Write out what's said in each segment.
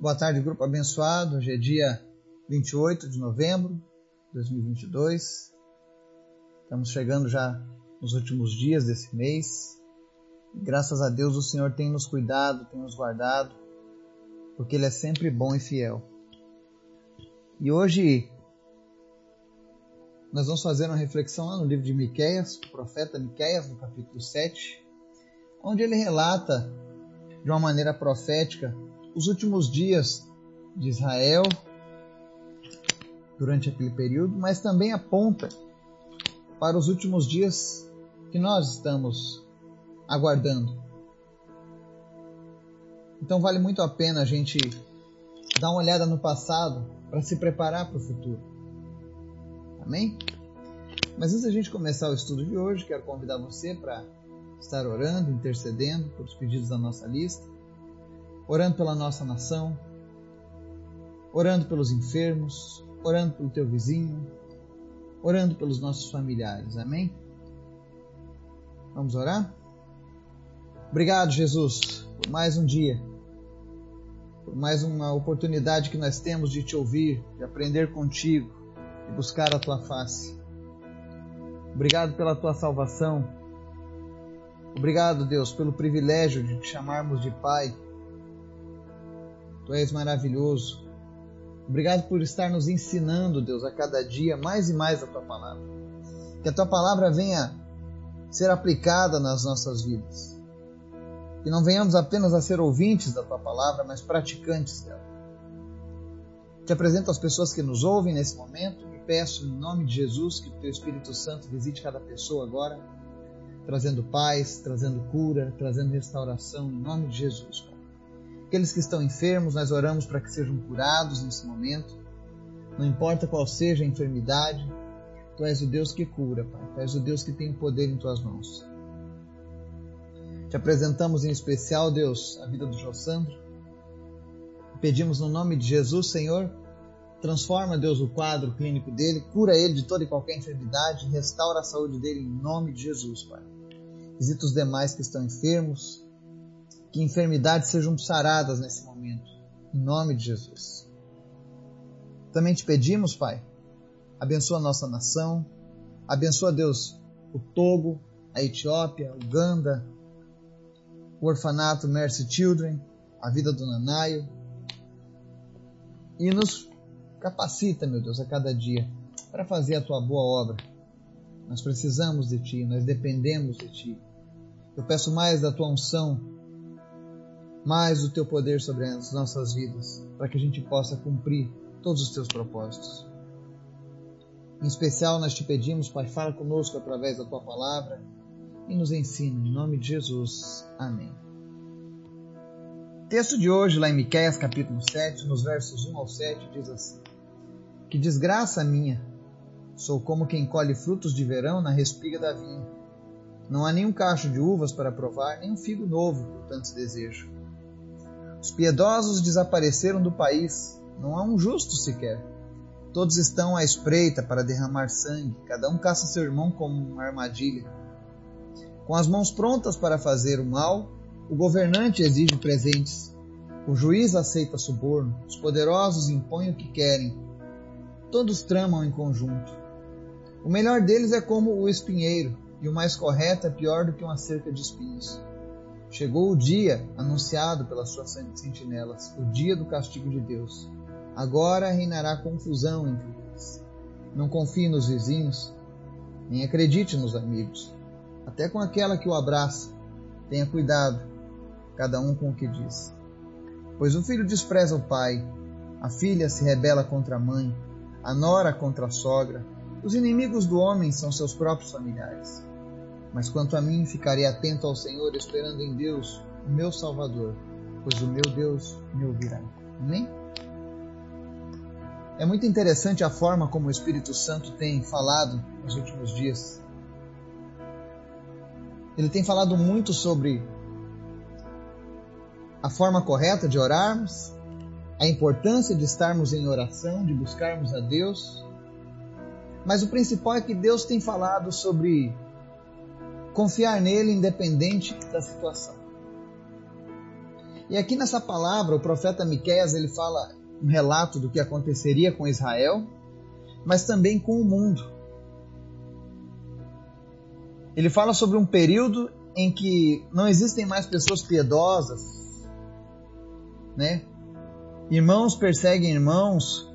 Boa tarde, grupo abençoado. Hoje é dia 28 de novembro de 2022. Estamos chegando já nos últimos dias desse mês. Graças a Deus o Senhor tem nos cuidado, tem nos guardado, porque Ele é sempre bom e fiel. E hoje nós vamos fazer uma reflexão lá no livro de Miqueias, o profeta Miqueias, no capítulo 7, onde ele relata de uma maneira profética os últimos dias de Israel durante aquele período, mas também aponta para os últimos dias que nós estamos aguardando. Então vale muito a pena a gente dar uma olhada no passado para se preparar para o futuro. Amém? Mas antes da gente começar o estudo de hoje, quero convidar você para estar orando, intercedendo por os pedidos da nossa lista orando pela nossa nação, orando pelos enfermos, orando pelo teu vizinho, orando pelos nossos familiares. Amém? Vamos orar? Obrigado, Jesus, por mais um dia, por mais uma oportunidade que nós temos de te ouvir, de aprender contigo, de buscar a tua face. Obrigado pela tua salvação. Obrigado, Deus, pelo privilégio de te chamarmos de Pai Tu és maravilhoso. Obrigado por estar nos ensinando, Deus, a cada dia mais e mais a tua palavra. Que a tua palavra venha ser aplicada nas nossas vidas. Que não venhamos apenas a ser ouvintes da tua palavra, mas praticantes dela. Te apresento as pessoas que nos ouvem nesse momento e peço, em nome de Jesus, que o teu Espírito Santo visite cada pessoa agora, trazendo paz, trazendo cura, trazendo restauração, em nome de Jesus. Aqueles que estão enfermos, nós oramos para que sejam curados nesse momento. Não importa qual seja a enfermidade, Tu és o Deus que cura, Pai. Tu és o Deus que tem o poder em Tuas mãos. Te apresentamos em especial, Deus, a vida do Jossandro. Pedimos no nome de Jesus, Senhor, transforma, Deus, o quadro clínico dele, cura ele de toda e qualquer enfermidade, restaura a saúde dele em nome de Jesus, Pai. Visita os demais que estão enfermos, que enfermidades sejam saradas nesse momento, em nome de Jesus. Também te pedimos, Pai, abençoa a nossa nação, abençoa, Deus, o Togo, a Etiópia, Uganda, o orfanato Mercy Children, a vida do Nanaio, e nos capacita, meu Deus, a cada dia para fazer a tua boa obra. Nós precisamos de ti, nós dependemos de ti. Eu peço mais da tua unção mais o teu poder sobre as nossas vidas, para que a gente possa cumprir todos os teus propósitos. Em especial, nós te pedimos, Pai, fala conosco através da tua palavra e nos ensina, em nome de Jesus. Amém. texto de hoje, lá em Miqueias, capítulo 7, nos versos 1 ao 7, diz assim: Que desgraça minha! Sou como quem colhe frutos de verão na respiga da vinha. Não há nenhum cacho de uvas para provar, nem um figo novo, por tanto desejo. Os piedosos desapareceram do país, não há um justo sequer. Todos estão à espreita para derramar sangue, cada um caça seu irmão como uma armadilha. Com as mãos prontas para fazer o mal, o governante exige presentes. O juiz aceita suborno, os poderosos impõem o que querem. Todos tramam em conjunto. O melhor deles é como o espinheiro, e o mais correto é pior do que uma cerca de espinhos. Chegou o dia anunciado pelas suas sentinelas, o dia do castigo de Deus. Agora reinará confusão entre eles. Não confie nos vizinhos, nem acredite nos amigos. Até com aquela que o abraça, tenha cuidado, cada um com o que diz. Pois o filho despreza o pai, a filha se rebela contra a mãe, a nora contra a sogra. Os inimigos do homem são seus próprios familiares. Mas quanto a mim, ficarei atento ao Senhor, esperando em Deus, meu Salvador, pois o meu Deus me ouvirá. Amém? É muito interessante a forma como o Espírito Santo tem falado nos últimos dias. Ele tem falado muito sobre a forma correta de orarmos, a importância de estarmos em oração, de buscarmos a Deus. Mas o principal é que Deus tem falado sobre confiar nele independente da situação. E aqui nessa palavra, o profeta Miqueias ele fala um relato do que aconteceria com Israel, mas também com o mundo. Ele fala sobre um período em que não existem mais pessoas piedosas, né? Irmãos perseguem irmãos,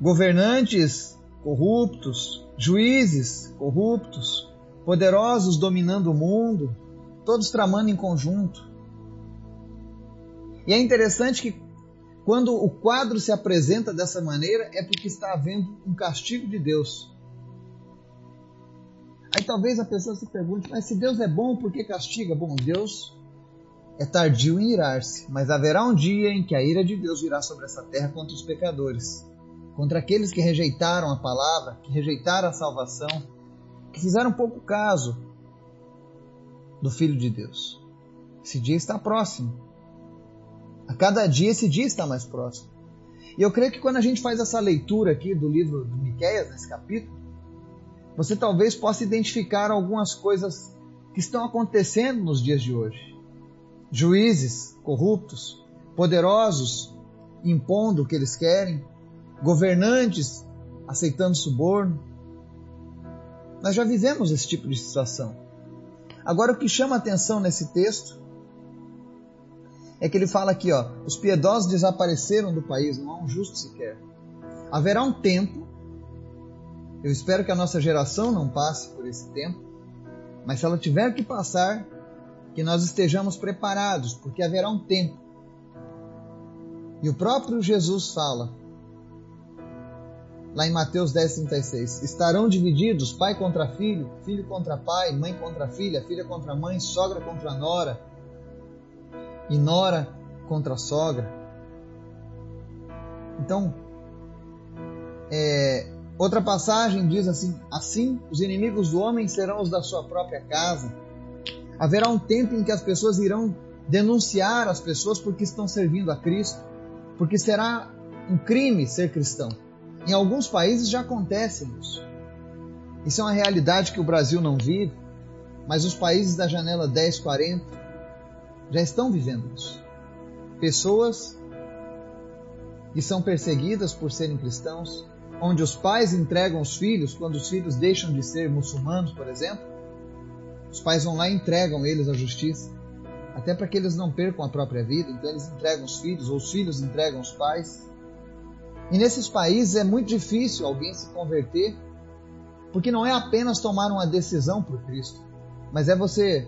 governantes corruptos, juízes corruptos, poderosos dominando o mundo, todos tramando em conjunto. E é interessante que quando o quadro se apresenta dessa maneira é porque está havendo um castigo de Deus. Aí talvez a pessoa se pergunte, mas se Deus é bom, por que castiga? Bom, Deus é tardio em irar-se, mas haverá um dia em que a ira de Deus virá sobre essa terra contra os pecadores, contra aqueles que rejeitaram a palavra, que rejeitaram a salvação, que fizeram pouco caso do Filho de Deus. Esse dia está próximo. A cada dia esse dia está mais próximo. E eu creio que quando a gente faz essa leitura aqui do livro de Miqueias, nesse capítulo, você talvez possa identificar algumas coisas que estão acontecendo nos dias de hoje. Juízes corruptos, poderosos impondo o que eles querem, governantes aceitando suborno. Nós já vivemos esse tipo de situação. Agora, o que chama atenção nesse texto é que ele fala aqui, ó, os piedosos desapareceram do país, não há um justo sequer. Haverá um tempo, eu espero que a nossa geração não passe por esse tempo, mas se ela tiver que passar, que nós estejamos preparados, porque haverá um tempo. E o próprio Jesus fala, lá em Mateus 10, 36. Estarão divididos pai contra filho, filho contra pai, mãe contra filha, filha contra mãe, sogra contra nora e nora contra sogra. Então, é, outra passagem diz assim: Assim os inimigos do homem serão os da sua própria casa. Haverá um tempo em que as pessoas irão denunciar as pessoas porque estão servindo a Cristo, porque será um crime ser cristão. Em alguns países já acontece isso. Isso é uma realidade que o Brasil não vive, mas os países da janela 1040 já estão vivendo isso. Pessoas que são perseguidas por serem cristãos, onde os pais entregam os filhos quando os filhos deixam de ser muçulmanos, por exemplo. Os pais vão lá e entregam eles à justiça, até para que eles não percam a própria vida, então eles entregam os filhos, ou os filhos entregam os pais. E nesses países é muito difícil alguém se converter, porque não é apenas tomar uma decisão por Cristo, mas é você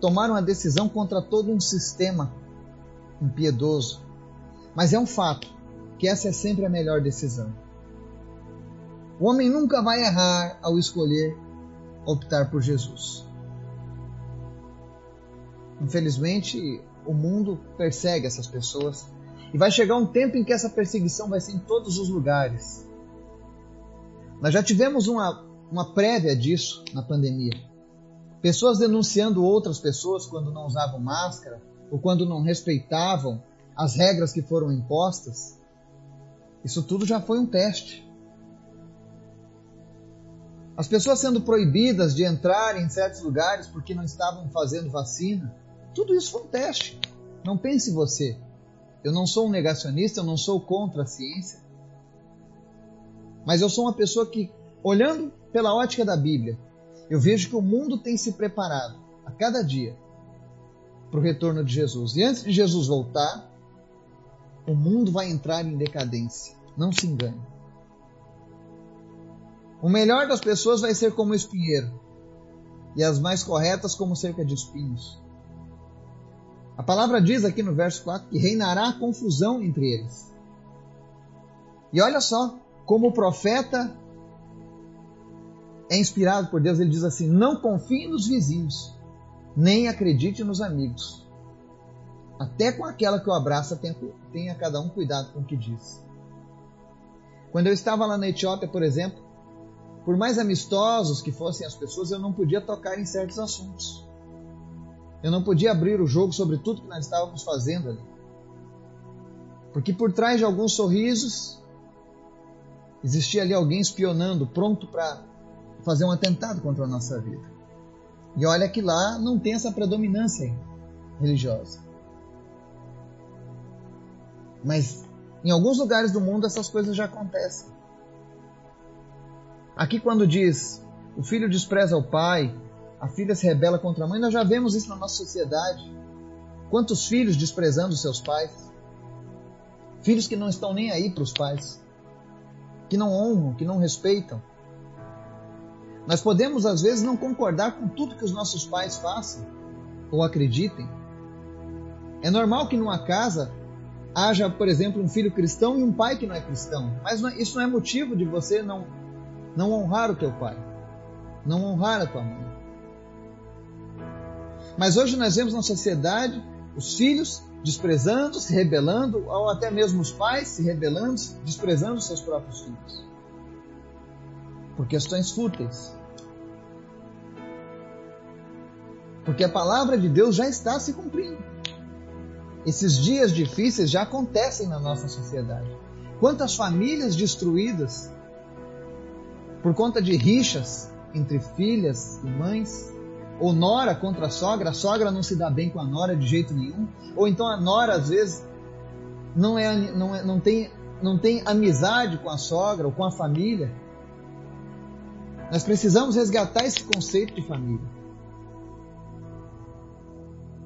tomar uma decisão contra todo um sistema impiedoso. Mas é um fato que essa é sempre a melhor decisão. O homem nunca vai errar ao escolher optar por Jesus. Infelizmente, o mundo persegue essas pessoas e vai chegar um tempo em que essa perseguição vai ser em todos os lugares. Nós já tivemos uma, uma prévia disso na pandemia. Pessoas denunciando outras pessoas quando não usavam máscara ou quando não respeitavam as regras que foram impostas. Isso tudo já foi um teste. As pessoas sendo proibidas de entrar em certos lugares porque não estavam fazendo vacina. Tudo isso foi um teste. Não pense você eu não sou um negacionista, eu não sou contra a ciência. Mas eu sou uma pessoa que, olhando pela ótica da Bíblia, eu vejo que o mundo tem se preparado a cada dia para o retorno de Jesus. E antes de Jesus voltar, o mundo vai entrar em decadência. Não se engane. O melhor das pessoas vai ser como espinheiro, e as mais corretas como cerca de espinhos. A palavra diz aqui no verso 4 que reinará confusão entre eles. E olha só como o profeta é inspirado por Deus, ele diz assim: Não confie nos vizinhos, nem acredite nos amigos. Até com aquela que o abraça, tenha, cada um cuidado com o que diz. Quando eu estava lá na Etiópia, por exemplo, por mais amistosos que fossem as pessoas, eu não podia tocar em certos assuntos. Eu não podia abrir o jogo sobre tudo que nós estávamos fazendo ali. Porque por trás de alguns sorrisos, existia ali alguém espionando, pronto para fazer um atentado contra a nossa vida. E olha que lá não tem essa predominância religiosa. Mas em alguns lugares do mundo essas coisas já acontecem. Aqui, quando diz o filho despreza o pai, a filha se rebela contra a mãe, nós já vemos isso na nossa sociedade. Quantos filhos desprezando seus pais? Filhos que não estão nem aí para os pais, que não honram, que não respeitam. Nós podemos, às vezes, não concordar com tudo que os nossos pais façam ou acreditem. É normal que numa casa haja, por exemplo, um filho cristão e um pai que não é cristão. Mas é, isso não é motivo de você não, não honrar o teu pai, não honrar a tua mãe. Mas hoje nós vemos na sociedade os filhos desprezando, se rebelando, ou até mesmo os pais se rebelando, desprezando seus próprios filhos. Por questões fúteis. Porque a palavra de Deus já está se cumprindo. Esses dias difíceis já acontecem na nossa sociedade. Quantas famílias destruídas por conta de rixas entre filhas e mães, ou nora contra a sogra, a sogra não se dá bem com a nora de jeito nenhum, ou então a nora às vezes não, é, não, é, não, tem, não tem amizade com a sogra ou com a família. Nós precisamos resgatar esse conceito de família.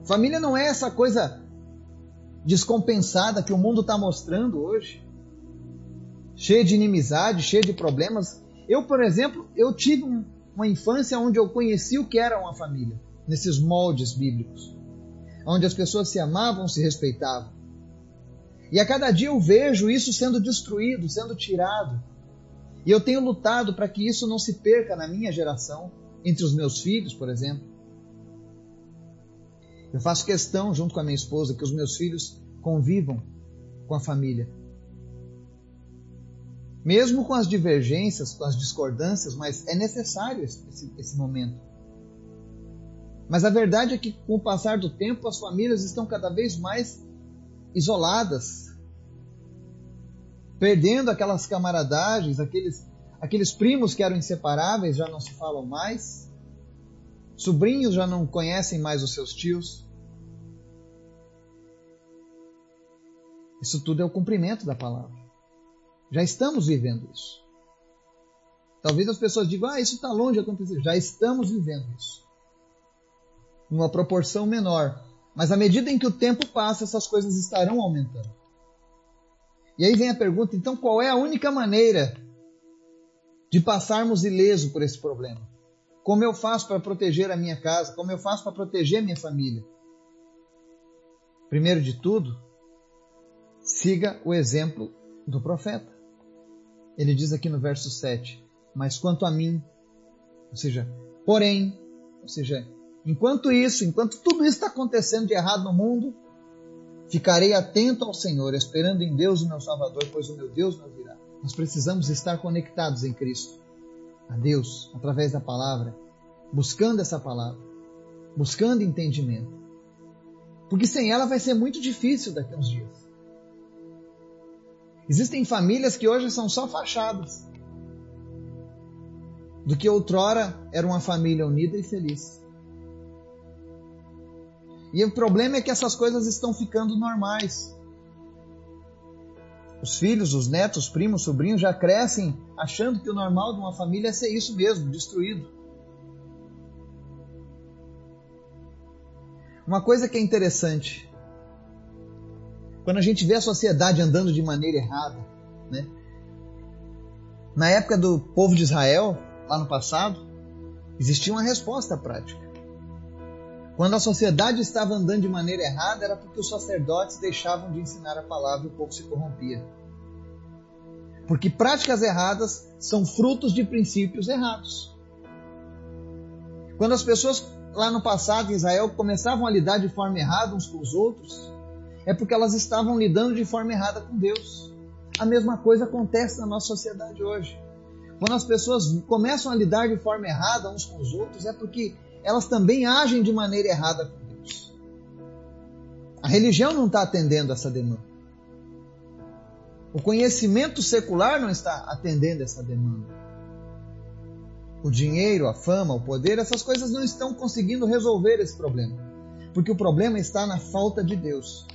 Família não é essa coisa descompensada que o mundo está mostrando hoje, cheia de inimizade, cheia de problemas. Eu, por exemplo, eu tive uma infância onde eu conheci o que era uma família, nesses moldes bíblicos, onde as pessoas se amavam, se respeitavam. E a cada dia eu vejo isso sendo destruído, sendo tirado. E eu tenho lutado para que isso não se perca na minha geração, entre os meus filhos, por exemplo. Eu faço questão, junto com a minha esposa, que os meus filhos convivam com a família. Mesmo com as divergências, com as discordâncias, mas é necessário esse, esse momento. Mas a verdade é que, com o passar do tempo, as famílias estão cada vez mais isoladas, perdendo aquelas camaradagens, aqueles, aqueles primos que eram inseparáveis já não se falam mais. Sobrinhos já não conhecem mais os seus tios. Isso tudo é o cumprimento da palavra. Já estamos vivendo isso. Talvez as pessoas digam, ah, isso está longe de acontecer. Já estamos vivendo isso. Numa proporção menor. Mas à medida em que o tempo passa, essas coisas estarão aumentando. E aí vem a pergunta, então qual é a única maneira de passarmos ileso por esse problema? Como eu faço para proteger a minha casa? Como eu faço para proteger minha família? Primeiro de tudo, siga o exemplo do profeta. Ele diz aqui no verso 7: Mas quanto a mim, ou seja, porém, ou seja, enquanto isso, enquanto tudo isso está acontecendo de errado no mundo, ficarei atento ao Senhor, esperando em Deus o meu Salvador, pois o meu Deus não virá. Nós precisamos estar conectados em Cristo a Deus através da palavra, buscando essa palavra, buscando entendimento. Porque sem ela vai ser muito difícil daqui a uns dias. Existem famílias que hoje são só fachadas. Do que outrora era uma família unida e feliz. E o problema é que essas coisas estão ficando normais. Os filhos, os netos, os primos, os sobrinhos já crescem achando que o normal de uma família é ser isso mesmo, destruído. Uma coisa que é interessante, quando a gente vê a sociedade andando de maneira errada, né? Na época do povo de Israel, lá no passado, existia uma resposta prática. Quando a sociedade estava andando de maneira errada, era porque os sacerdotes deixavam de ensinar a palavra e o povo se corrompia. Porque práticas erradas são frutos de princípios errados. Quando as pessoas lá no passado em Israel começavam a lidar de forma errada uns com os outros, é porque elas estavam lidando de forma errada com Deus. A mesma coisa acontece na nossa sociedade hoje. Quando as pessoas começam a lidar de forma errada uns com os outros, é porque elas também agem de maneira errada com Deus. A religião não está atendendo essa demanda. O conhecimento secular não está atendendo essa demanda. O dinheiro, a fama, o poder, essas coisas não estão conseguindo resolver esse problema. Porque o problema está na falta de Deus.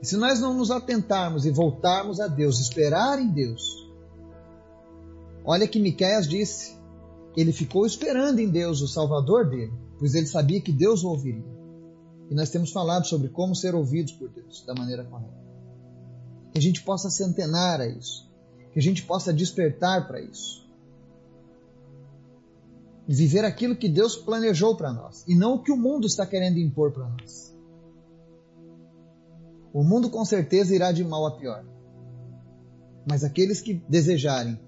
E se nós não nos atentarmos e voltarmos a Deus, esperar em Deus, olha que Miqueias disse, ele ficou esperando em Deus, o Salvador dele, pois ele sabia que Deus o ouviria. E nós temos falado sobre como ser ouvidos por Deus da maneira correta. Que a gente possa se antenar a isso, que a gente possa despertar para isso. Viver aquilo que Deus planejou para nós, e não o que o mundo está querendo impor para nós. O mundo com certeza irá de mal a pior. Mas aqueles que desejarem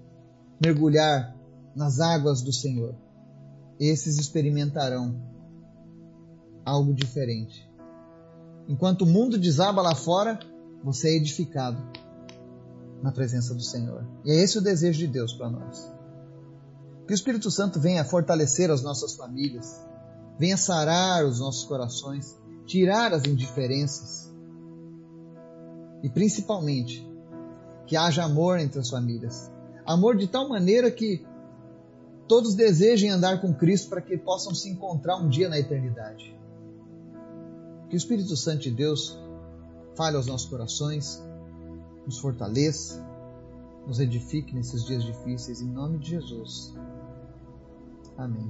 mergulhar nas águas do Senhor, esses experimentarão algo diferente. Enquanto o mundo desaba lá fora, você é edificado na presença do Senhor. E é esse o desejo de Deus para nós. Que o Espírito Santo venha fortalecer as nossas famílias, venha sarar os nossos corações, tirar as indiferenças e principalmente que haja amor entre as famílias. Amor de tal maneira que todos desejem andar com Cristo para que possam se encontrar um dia na eternidade. Que o Espírito Santo de Deus fale aos nossos corações, nos fortaleça, nos edifique nesses dias difíceis, em nome de Jesus. Amém.